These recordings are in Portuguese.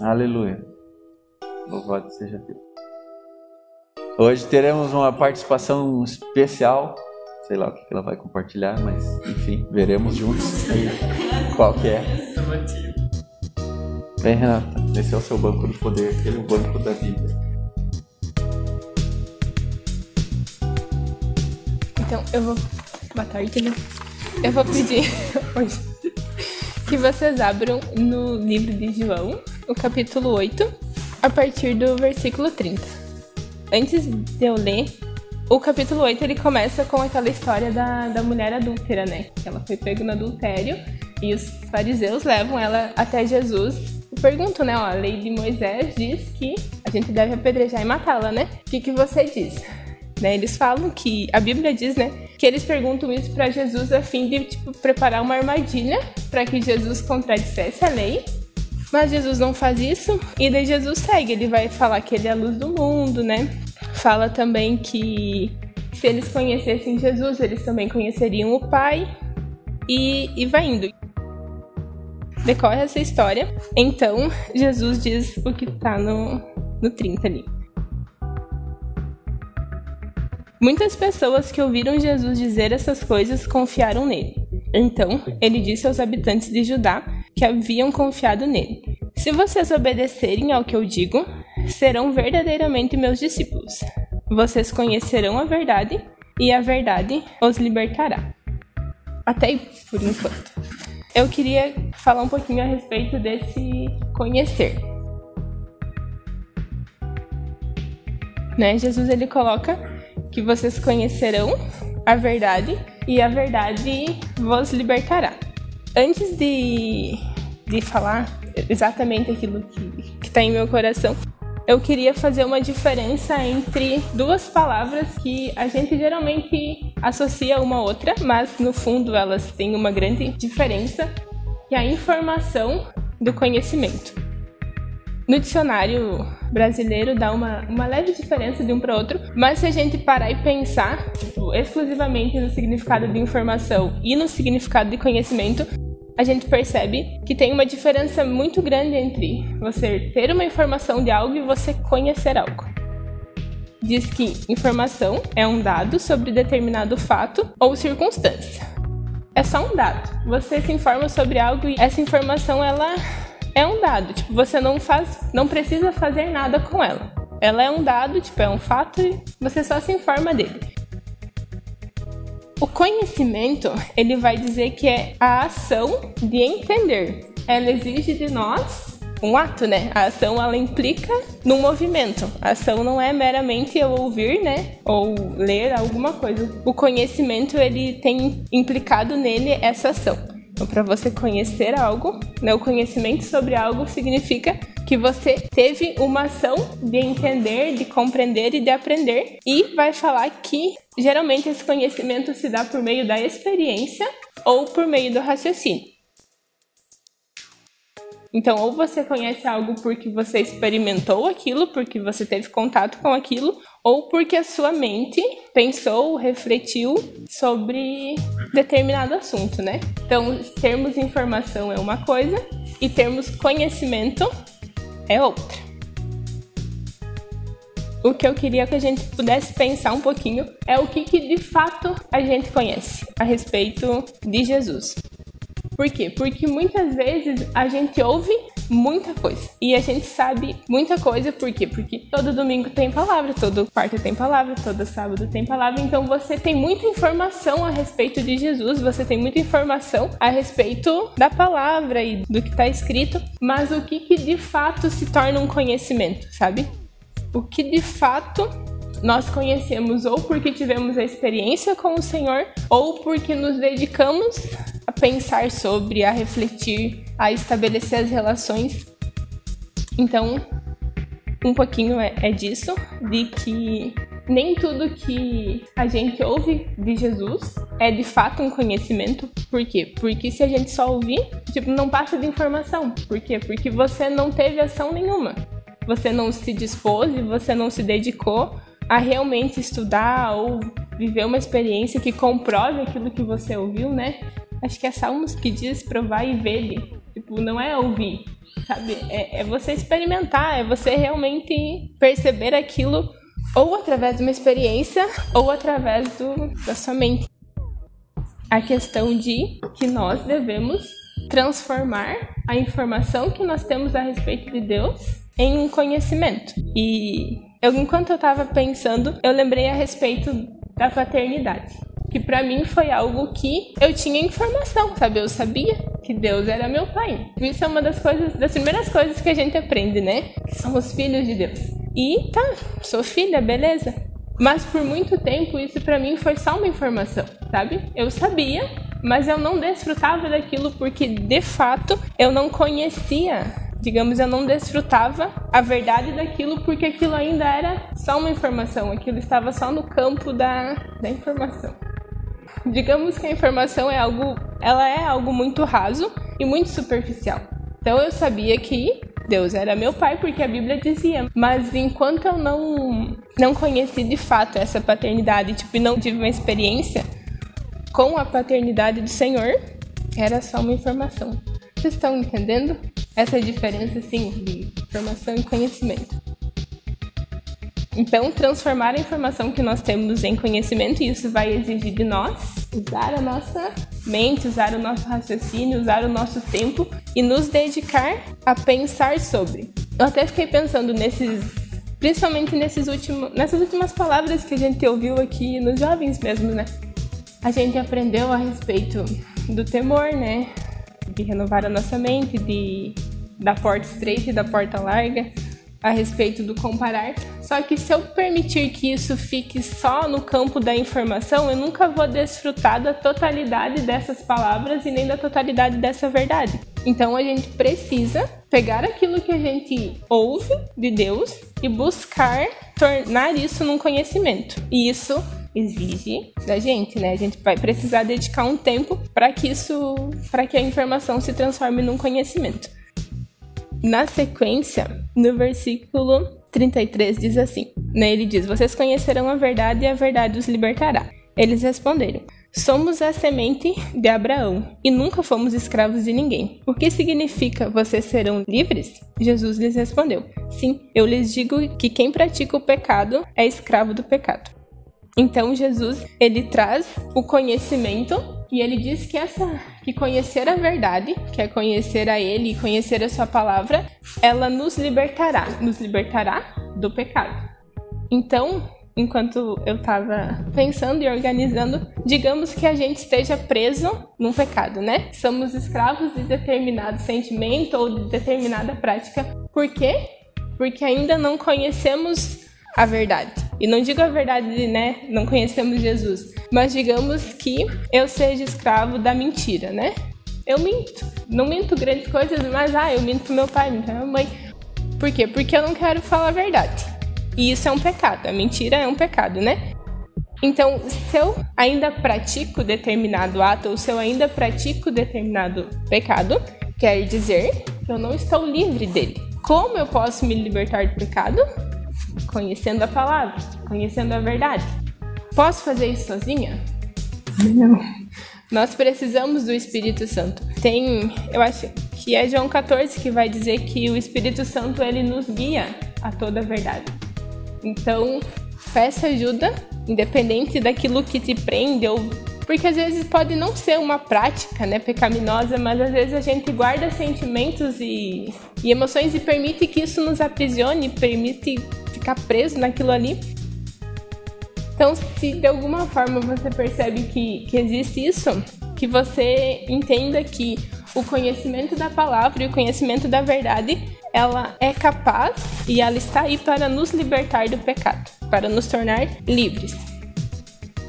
Aleluia. Louvado seja Deus. Hoje teremos uma participação especial. Sei lá o que ela vai compartilhar, mas enfim, veremos juntos qual que é. Vem, Renata, esse é o seu banco do poder, aquele banco da Bíblia. Então, eu vou. Boa tarde, né? Eu vou pedir hoje que vocês abram no livro de João, o capítulo 8, a partir do versículo 30. Antes de eu ler, o capítulo 8 ele começa com aquela história da, da mulher adúltera, né? Ela foi pega no adultério e os fariseus levam ela até Jesus perguntam, né? Ó, a lei de Moisés diz que a gente deve apedrejar e matá-la, né? O que, que você diz? Né? Eles falam que a Bíblia diz, né, que eles perguntam isso para Jesus a fim de tipo, preparar uma armadilha para que Jesus contradissesse a lei. Mas Jesus não faz isso e daí Jesus segue. Ele vai falar que ele é a luz do mundo, né? Fala também que se eles conhecessem Jesus, eles também conheceriam o Pai e, e vai indo. Decorre essa história. Então, Jesus diz o que tá no, no 30 ali. Muitas pessoas que ouviram Jesus dizer essas coisas confiaram nele. Então, ele disse aos habitantes de Judá que haviam confiado nele: Se vocês obedecerem ao que eu digo, serão verdadeiramente meus discípulos. Vocês conhecerão a verdade e a verdade os libertará. Até aí, por enquanto. Eu queria falar um pouquinho a respeito desse conhecer. Né? Jesus ele coloca que vocês conhecerão a verdade e a verdade vos libertará. Antes de, de falar exatamente aquilo que está em meu coração, eu queria fazer uma diferença entre duas palavras que a gente geralmente associa uma a outra, mas no fundo elas têm uma grande diferença, que é a informação do conhecimento. No dicionário brasileiro dá uma, uma leve diferença de um para outro, mas se a gente parar e pensar tipo, exclusivamente no significado de informação e no significado de conhecimento, a gente percebe que tem uma diferença muito grande entre você ter uma informação de algo e você conhecer algo. Diz que informação é um dado sobre determinado fato ou circunstância. É só um dado. Você se informa sobre algo e essa informação ela é um dado, tipo, você não faz, não precisa fazer nada com ela. Ela é um dado, tipo, é um fato e você só se informa dele. O conhecimento, ele vai dizer que é a ação de entender. Ela exige de nós um ato, né? A ação ela implica no movimento. A ação não é meramente eu ouvir, né? Ou ler alguma coisa. O conhecimento ele tem implicado nele essa ação. Então, para você conhecer algo, né, o conhecimento sobre algo significa que você teve uma ação de entender, de compreender e de aprender. E vai falar que geralmente esse conhecimento se dá por meio da experiência ou por meio do raciocínio. Então, ou você conhece algo porque você experimentou aquilo, porque você teve contato com aquilo, ou porque a sua mente pensou, refletiu sobre determinado assunto, né? Então, termos informação é uma coisa e termos conhecimento é outra. O que eu queria que a gente pudesse pensar um pouquinho é o que, que de fato a gente conhece a respeito de Jesus. Por quê? Porque muitas vezes a gente ouve muita coisa. E a gente sabe muita coisa, por quê? Porque todo domingo tem palavra, todo quarto tem palavra, todo sábado tem palavra. Então você tem muita informação a respeito de Jesus, você tem muita informação a respeito da palavra e do que está escrito, mas o que, que de fato se torna um conhecimento, sabe? O que de fato nós conhecemos ou porque tivemos a experiência com o Senhor ou porque nos dedicamos a pensar sobre, a refletir, a estabelecer as relações. Então, um pouquinho é, é disso, de que nem tudo que a gente ouve de Jesus é de fato um conhecimento. Por quê? Porque se a gente só ouvir, tipo, não passa de informação. Por quê? Porque você não teve ação nenhuma. Você não se dispôs e você não se dedicou a realmente estudar ou viver uma experiência que comprove aquilo que você ouviu, né? Acho que é Salmos que diz provar e ver Tipo, não é ouvir, sabe? É, é você experimentar, é você realmente perceber aquilo ou através de uma experiência ou através do, da sua mente. A questão de que nós devemos transformar a informação que nós temos a respeito de Deus em um conhecimento. E eu, enquanto eu estava pensando, eu lembrei a respeito da paternidade que para mim foi algo que eu tinha informação, sabe? Eu sabia que Deus era meu pai. Isso é uma das coisas, das primeiras coisas que a gente aprende, né? Que somos filhos de Deus. E tá, sou filha, beleza. Mas por muito tempo isso para mim foi só uma informação, sabe? Eu sabia, mas eu não desfrutava daquilo porque de fato eu não conhecia digamos, eu não desfrutava a verdade daquilo porque aquilo ainda era só uma informação, aquilo estava só no campo da, da informação digamos que a informação é algo, ela é algo muito raso e muito superficial. Então eu sabia que Deus era meu pai porque a Bíblia dizia, mas enquanto eu não não conheci de fato essa paternidade, tipo, não tive uma experiência com a paternidade do Senhor, era só uma informação. Vocês estão entendendo essa diferença assim de informação e conhecimento? Então, transformar a informação que nós temos em conhecimento, isso vai exigir de nós usar a nossa mente, usar o nosso raciocínio, usar o nosso tempo e nos dedicar a pensar sobre. Eu até fiquei pensando nesses, principalmente nesses últimos, nessas últimas palavras que a gente ouviu aqui nos jovens mesmo, né? A gente aprendeu a respeito do temor, né? De renovar a nossa mente, de da porta estreita e da porta larga a respeito do comparar. Só que se eu permitir que isso fique só no campo da informação, eu nunca vou desfrutar da totalidade dessas palavras e nem da totalidade dessa verdade. Então a gente precisa pegar aquilo que a gente ouve de Deus e buscar tornar isso num conhecimento. E isso exige da gente, né? A gente vai precisar dedicar um tempo para que isso, para que a informação se transforme num conhecimento. Na sequência, no versículo 33 diz assim: né, Ele diz: Vocês conhecerão a verdade e a verdade os libertará. Eles responderam: Somos a semente de Abraão e nunca fomos escravos de ninguém. O que significa vocês serão livres? Jesus lhes respondeu: Sim, eu lhes digo que quem pratica o pecado é escravo do pecado. Então Jesus, ele traz o conhecimento e ele diz que essa que conhecer a verdade, que é conhecer a ele e conhecer a sua palavra, ela nos libertará, nos libertará do pecado. Então, enquanto eu estava pensando e organizando, digamos que a gente esteja preso num pecado, né? Somos escravos de determinado sentimento ou de determinada prática. Por quê? Porque ainda não conhecemos a verdade. E não digo a verdade, né? Não conhecemos Jesus. Mas digamos que eu seja escravo da mentira, né? Eu minto. Não minto grandes coisas, mas ah, eu minto pro meu pai, minto pra minha mãe. Por quê? Porque eu não quero falar a verdade. E isso é um pecado. A mentira é um pecado, né? Então, se eu ainda pratico determinado ato ou se eu ainda pratico determinado pecado, quer dizer que eu não estou livre dele. Como eu posso me libertar do pecado? Conhecendo a palavra, conhecendo a verdade. Posso fazer isso sozinha? Não. Nós precisamos do Espírito Santo. Tem, eu acho que é João 14 que vai dizer que o Espírito Santo ele nos guia a toda a verdade. Então, peça ajuda, independente daquilo que te prende ou porque às vezes pode não ser uma prática, né, pecaminosa, mas às vezes a gente guarda sentimentos e, e emoções e permite que isso nos aprisione, permite ficar preso naquilo ali. Então, se de alguma forma você percebe que, que existe isso, que você entenda que o conhecimento da palavra e o conhecimento da verdade, ela é capaz e ela está aí para nos libertar do pecado, para nos tornar livres.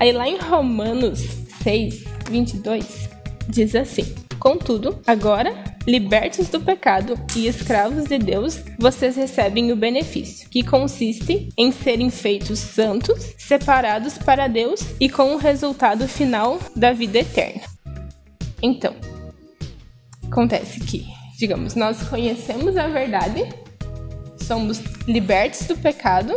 Aí lá em Romanos 6, 22, diz assim: Contudo, agora, libertos do pecado e escravos de Deus, vocês recebem o benefício, que consiste em serem feitos santos, separados para Deus e com o resultado final da vida eterna. Então, acontece que, digamos, nós conhecemos a verdade, somos libertos do pecado,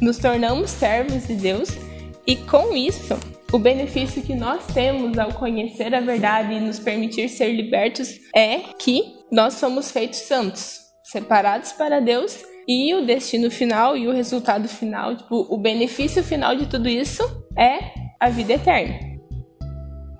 nos tornamos servos de Deus e com isso o benefício que nós temos ao conhecer a verdade e nos permitir ser libertos é que nós somos feitos santos, separados para Deus, e o destino final e o resultado final, tipo, o benefício final de tudo isso é a vida eterna.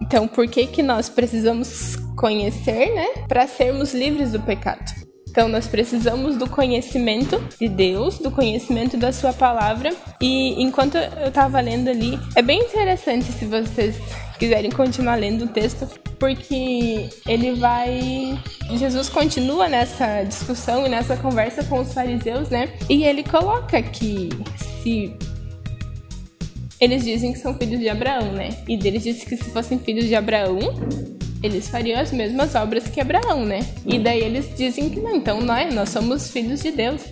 Então, por que que nós precisamos conhecer, né, para sermos livres do pecado? Então, nós precisamos do conhecimento de Deus, do conhecimento da Sua palavra. E enquanto eu estava lendo ali, é bem interessante se vocês quiserem continuar lendo o texto, porque ele vai. Jesus continua nessa discussão e nessa conversa com os fariseus, né? E ele coloca que se. Eles dizem que são filhos de Abraão, né? E deles disse que se fossem filhos de Abraão, eles fariam as mesmas obras que Abraão, né? E daí eles dizem que não, então nós, nós somos filhos de Deus.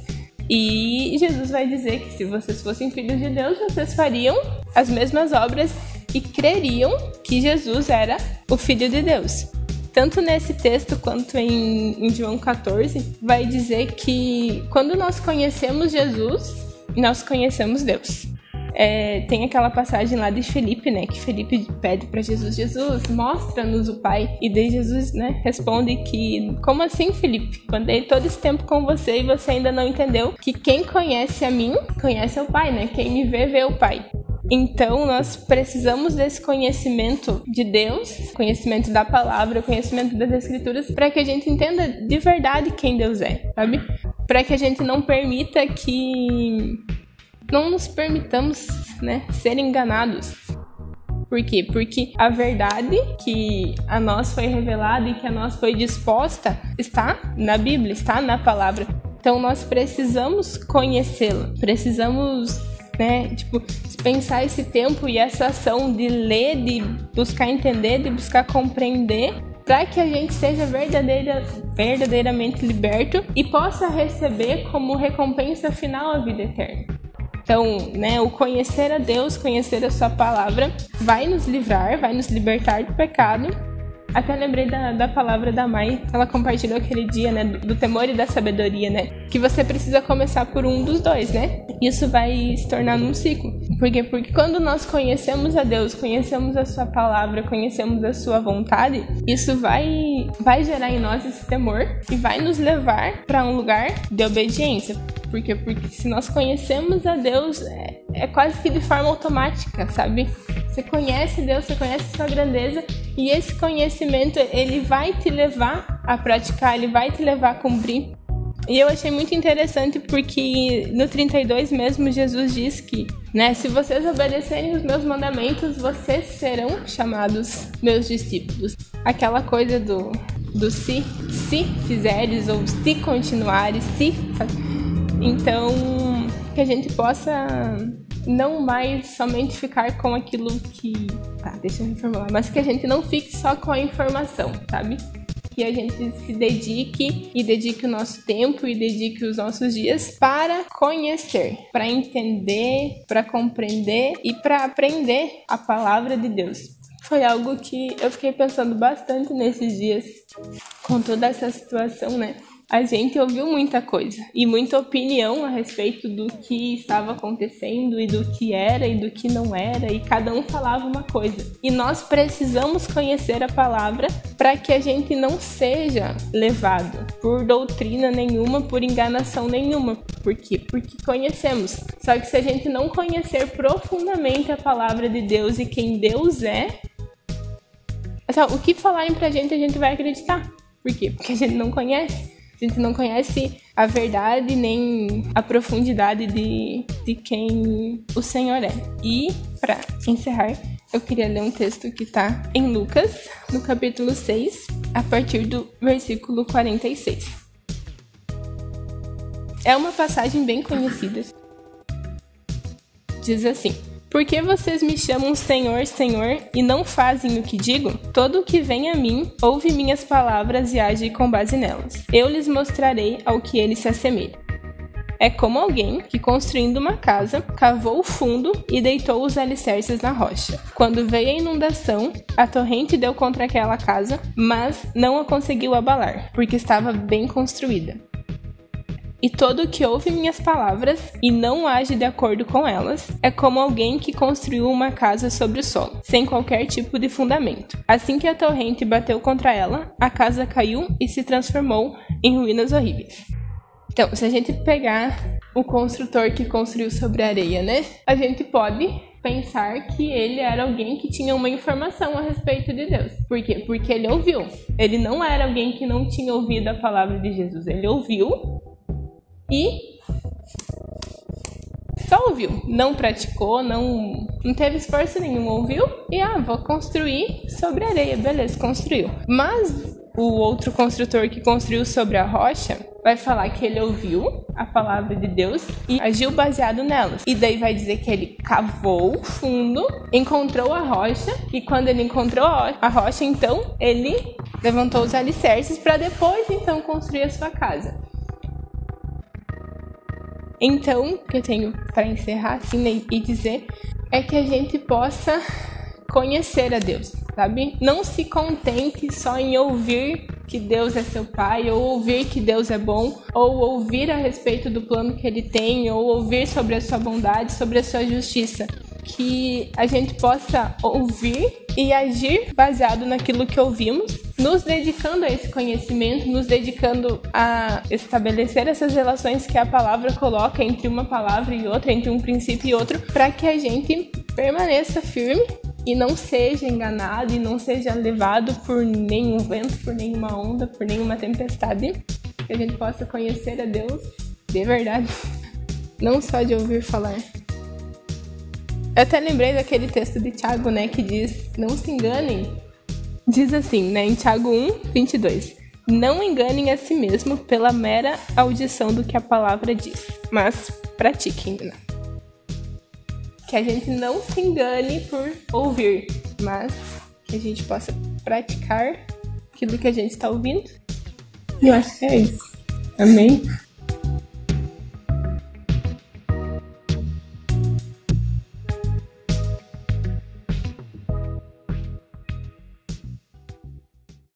E Jesus vai dizer que se vocês fossem filhos de Deus, vocês fariam as mesmas obras e creriam que Jesus era o Filho de Deus. Tanto nesse texto quanto em, em João 14, vai dizer que quando nós conhecemos Jesus, nós conhecemos Deus. É, tem aquela passagem lá de Felipe, né? Que Felipe pede para Jesus: Jesus, mostra-nos o Pai. E daí Jesus, né? Responde que: Como assim, Felipe? Andei todo esse tempo com você e você ainda não entendeu que quem conhece a mim conhece o Pai, né? Quem me vê, vê o Pai. Então, nós precisamos desse conhecimento de Deus, conhecimento da palavra, conhecimento das Escrituras, para que a gente entenda de verdade quem Deus é, sabe? Para que a gente não permita que não nos permitamos né, ser enganados. Por quê? Porque a verdade que a nós foi revelada e que a nós foi disposta está na Bíblia, está na palavra. Então nós precisamos conhecê-la, precisamos, né, tipo, pensar esse tempo e essa ação de ler, de buscar entender, de buscar compreender para que a gente seja verdadeira, verdadeiramente liberto e possa receber como recompensa final a vida eterna. Então, né, o conhecer a Deus, conhecer a Sua palavra, vai nos livrar, vai nos libertar do pecado. Até lembrei da, da palavra da mãe, ela compartilhou aquele dia, né, do, temor e da sabedoria, né? Que você precisa começar por um dos dois, né? Isso vai se tornar num ciclo. Por quê? Porque quando nós conhecemos a Deus, conhecemos a Sua palavra, conhecemos a Sua vontade, isso vai, vai gerar em nós esse temor e vai nos levar para um lugar de obediência. Por quê? Porque se nós conhecemos a Deus, é, é quase que de forma automática, sabe? Você conhece Deus, você conhece sua grandeza e esse conhecimento ele vai te levar a praticar, ele vai te levar a cumprir. E eu achei muito interessante porque no 32 mesmo Jesus diz que, né, se vocês obedecerem os meus mandamentos, vocês serão chamados meus discípulos. Aquela coisa do do se, se fizeres ou se continuares, se então, que a gente possa não mais somente ficar com aquilo que. Tá, deixa eu reformular. Mas que a gente não fique só com a informação, sabe? Que a gente se dedique e dedique o nosso tempo e dedique os nossos dias para conhecer, para entender, para compreender e para aprender a palavra de Deus. Foi algo que eu fiquei pensando bastante nesses dias com toda essa situação, né? A gente ouviu muita coisa e muita opinião a respeito do que estava acontecendo e do que era e do que não era, e cada um falava uma coisa. E nós precisamos conhecer a palavra para que a gente não seja levado por doutrina nenhuma, por enganação nenhuma. Por quê? Porque conhecemos. Só que se a gente não conhecer profundamente a palavra de Deus e quem Deus é, o que falarem pra gente, a gente vai acreditar. Por quê? Porque a gente não conhece. A gente não conhece a verdade nem a profundidade de, de quem o Senhor é. E, para encerrar, eu queria ler um texto que está em Lucas, no capítulo 6, a partir do versículo 46. É uma passagem bem conhecida. Diz assim. Por que vocês me chamam Senhor, Senhor e não fazem o que digo? Todo o que vem a mim ouve minhas palavras e age com base nelas. Eu lhes mostrarei ao que ele se assemelha. É como alguém que, construindo uma casa, cavou o fundo e deitou os alicerces na rocha. Quando veio a inundação, a torrente deu contra aquela casa, mas não a conseguiu abalar, porque estava bem construída. E todo que ouve minhas palavras e não age de acordo com elas é como alguém que construiu uma casa sobre o solo, sem qualquer tipo de fundamento. Assim que a torrente bateu contra ela, a casa caiu e se transformou em ruínas horríveis. Então, se a gente pegar o construtor que construiu sobre a areia, né? A gente pode pensar que ele era alguém que tinha uma informação a respeito de Deus. Por quê? Porque ele ouviu. Ele não era alguém que não tinha ouvido a palavra de Jesus. Ele ouviu e só ouviu, não praticou, não, não teve esforço nenhum, ouviu e ah, vou construir sobre areia, beleza, construiu. Mas o outro construtor que construiu sobre a rocha vai falar que ele ouviu a palavra de Deus e agiu baseado nelas. E daí vai dizer que ele cavou fundo, encontrou a rocha e quando ele encontrou a rocha, então ele levantou os alicerces para depois então construir a sua casa. Então, o que eu tenho para encerrar assim né, e dizer é que a gente possa conhecer a Deus, sabe? Não se contente só em ouvir que Deus é seu pai, ou ouvir que Deus é bom, ou ouvir a respeito do plano que ele tem, ou ouvir sobre a sua bondade, sobre a sua justiça. Que a gente possa ouvir e agir baseado naquilo que ouvimos, nos dedicando a esse conhecimento, nos dedicando a estabelecer essas relações que a palavra coloca entre uma palavra e outra, entre um princípio e outro, para que a gente permaneça firme e não seja enganado e não seja levado por nenhum vento, por nenhuma onda, por nenhuma tempestade, que a gente possa conhecer a Deus de verdade, não só de ouvir falar. Eu até lembrei daquele texto de Tiago, né, que diz: Não se enganem. Diz assim, né, em Tiago 1, 22. Não enganem a si mesmo pela mera audição do que a palavra diz, mas pratiquem. Né? que a gente não se engane por ouvir, mas que a gente possa praticar aquilo que a gente está ouvindo. Eu acho que é isso. Amém?